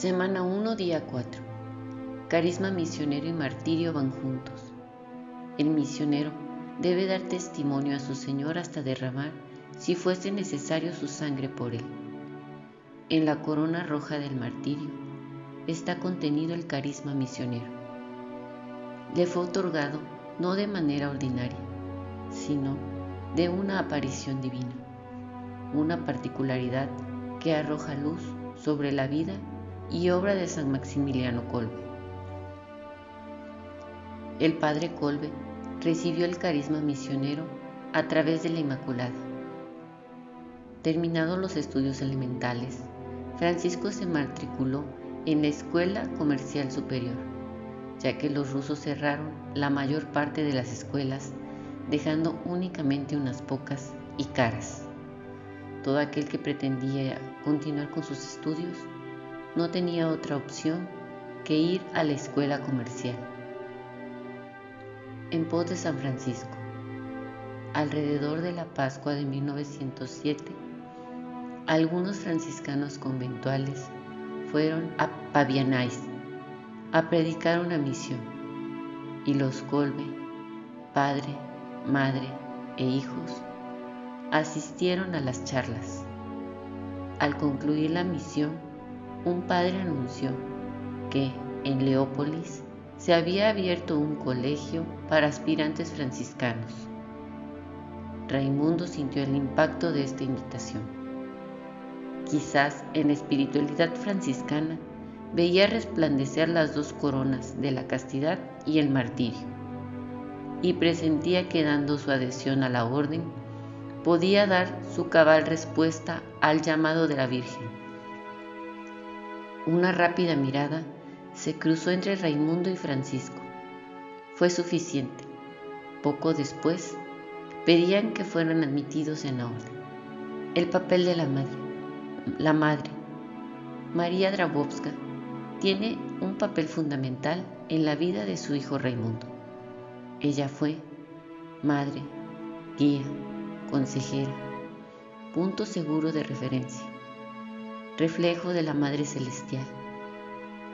Semana 1, día 4. Carisma misionero y martirio van juntos. El misionero debe dar testimonio a su Señor hasta derramar, si fuese necesario, su sangre por él. En la corona roja del martirio está contenido el carisma misionero. Le fue otorgado no de manera ordinaria, sino de una aparición divina, una particularidad que arroja luz sobre la vida y obra de San Maximiliano Kolbe. El padre Kolbe recibió el carisma misionero a través de la Inmaculada. Terminados los estudios elementales, Francisco se matriculó en la Escuela Comercial Superior, ya que los rusos cerraron la mayor parte de las escuelas, dejando únicamente unas pocas y caras. Todo aquel que pretendía continuar con sus estudios no tenía otra opción que ir a la escuela comercial. En pos de San Francisco, alrededor de la Pascua de 1907, algunos franciscanos conventuales fueron a Pavianais a predicar una misión y los Colbe, padre, madre e hijos, asistieron a las charlas. Al concluir la misión, un padre anunció que en Leópolis se había abierto un colegio para aspirantes franciscanos. Raimundo sintió el impacto de esta invitación. Quizás en espiritualidad franciscana veía resplandecer las dos coronas de la castidad y el martirio, y presentía que dando su adhesión a la orden, podía dar su cabal respuesta al llamado de la Virgen una rápida mirada se cruzó entre Raimundo y Francisco. Fue suficiente. Poco después, pedían que fueran admitidos en la orden. El papel de la madre. La madre, María Drabowska, tiene un papel fundamental en la vida de su hijo Raimundo. Ella fue madre, guía, consejera, punto seguro de referencia reflejo de la Madre Celestial,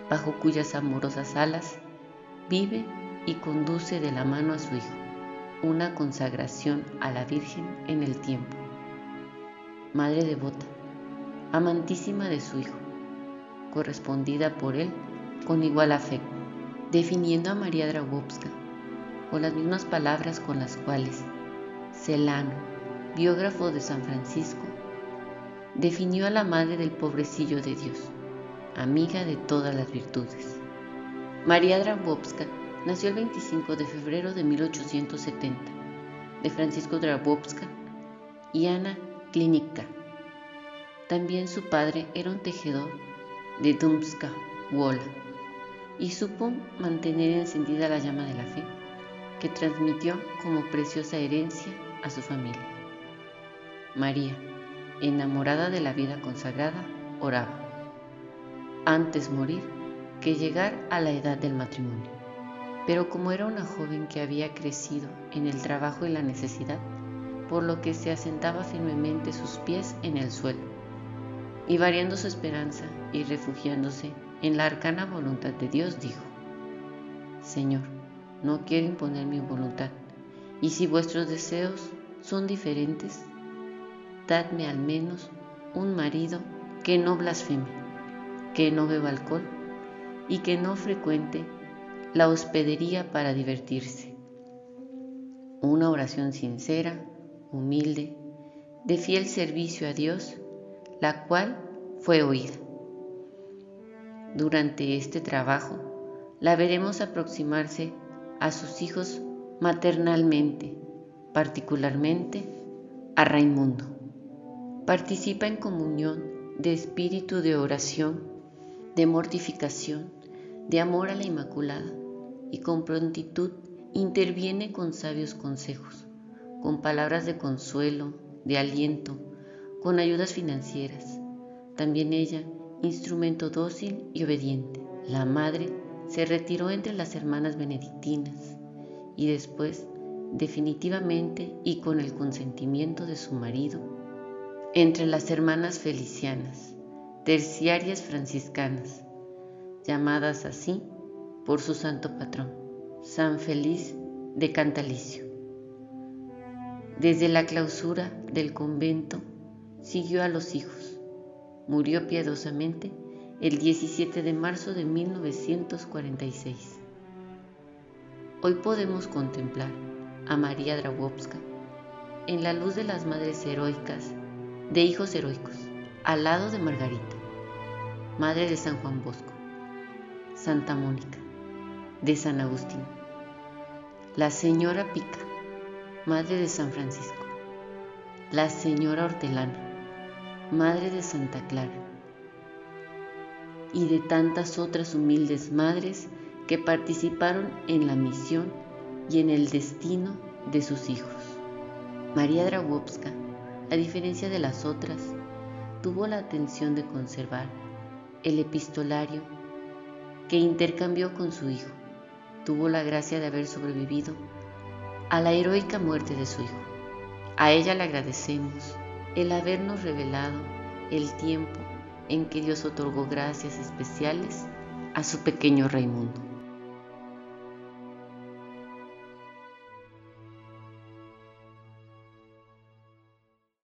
bajo cuyas amorosas alas vive y conduce de la mano a su Hijo, una consagración a la Virgen en el tiempo. Madre devota, amantísima de su Hijo, correspondida por él con igual afecto, definiendo a María Dragowska con las mismas palabras con las cuales Celano, biógrafo de San Francisco, definió a la madre del pobrecillo de Dios, amiga de todas las virtudes. María Drabowska nació el 25 de febrero de 1870 de Francisco Drabowska y Ana Klinika. También su padre era un tejedor de Dumska, Wola, y supo mantener encendida la llama de la fe que transmitió como preciosa herencia a su familia. María, enamorada de la vida consagrada, oraba, antes morir que llegar a la edad del matrimonio. Pero como era una joven que había crecido en el trabajo y la necesidad, por lo que se asentaba firmemente sus pies en el suelo, y variando su esperanza y refugiándose en la arcana voluntad de Dios, dijo, Señor, no quiero imponer mi voluntad, y si vuestros deseos son diferentes, dadme al menos un marido que no blasfeme, que no beba alcohol y que no frecuente la hospedería para divertirse. Una oración sincera, humilde, de fiel servicio a Dios, la cual fue oída. Durante este trabajo, la veremos aproximarse a sus hijos maternalmente, particularmente a Raimundo. Participa en comunión de espíritu de oración, de mortificación, de amor a la Inmaculada y con prontitud interviene con sabios consejos, con palabras de consuelo, de aliento, con ayudas financieras. También ella, instrumento dócil y obediente. La madre se retiró entre las hermanas benedictinas y después, definitivamente y con el consentimiento de su marido, entre las hermanas felicianas, terciarias franciscanas, llamadas así por su santo patrón, San Feliz de Cantalicio. Desde la clausura del convento siguió a los hijos. Murió piadosamente el 17 de marzo de 1946. Hoy podemos contemplar a María Dragowska en la luz de las madres heroicas de hijos heroicos, al lado de Margarita, madre de San Juan Bosco, Santa Mónica, de San Agustín, la señora Pica, madre de San Francisco, la señora Hortelana, madre de Santa Clara, y de tantas otras humildes madres que participaron en la misión y en el destino de sus hijos. María Dragowska, a diferencia de las otras, tuvo la atención de conservar el epistolario que intercambió con su hijo. Tuvo la gracia de haber sobrevivido a la heroica muerte de su hijo. A ella le agradecemos el habernos revelado el tiempo en que Dios otorgó gracias especiales a su pequeño Raimundo.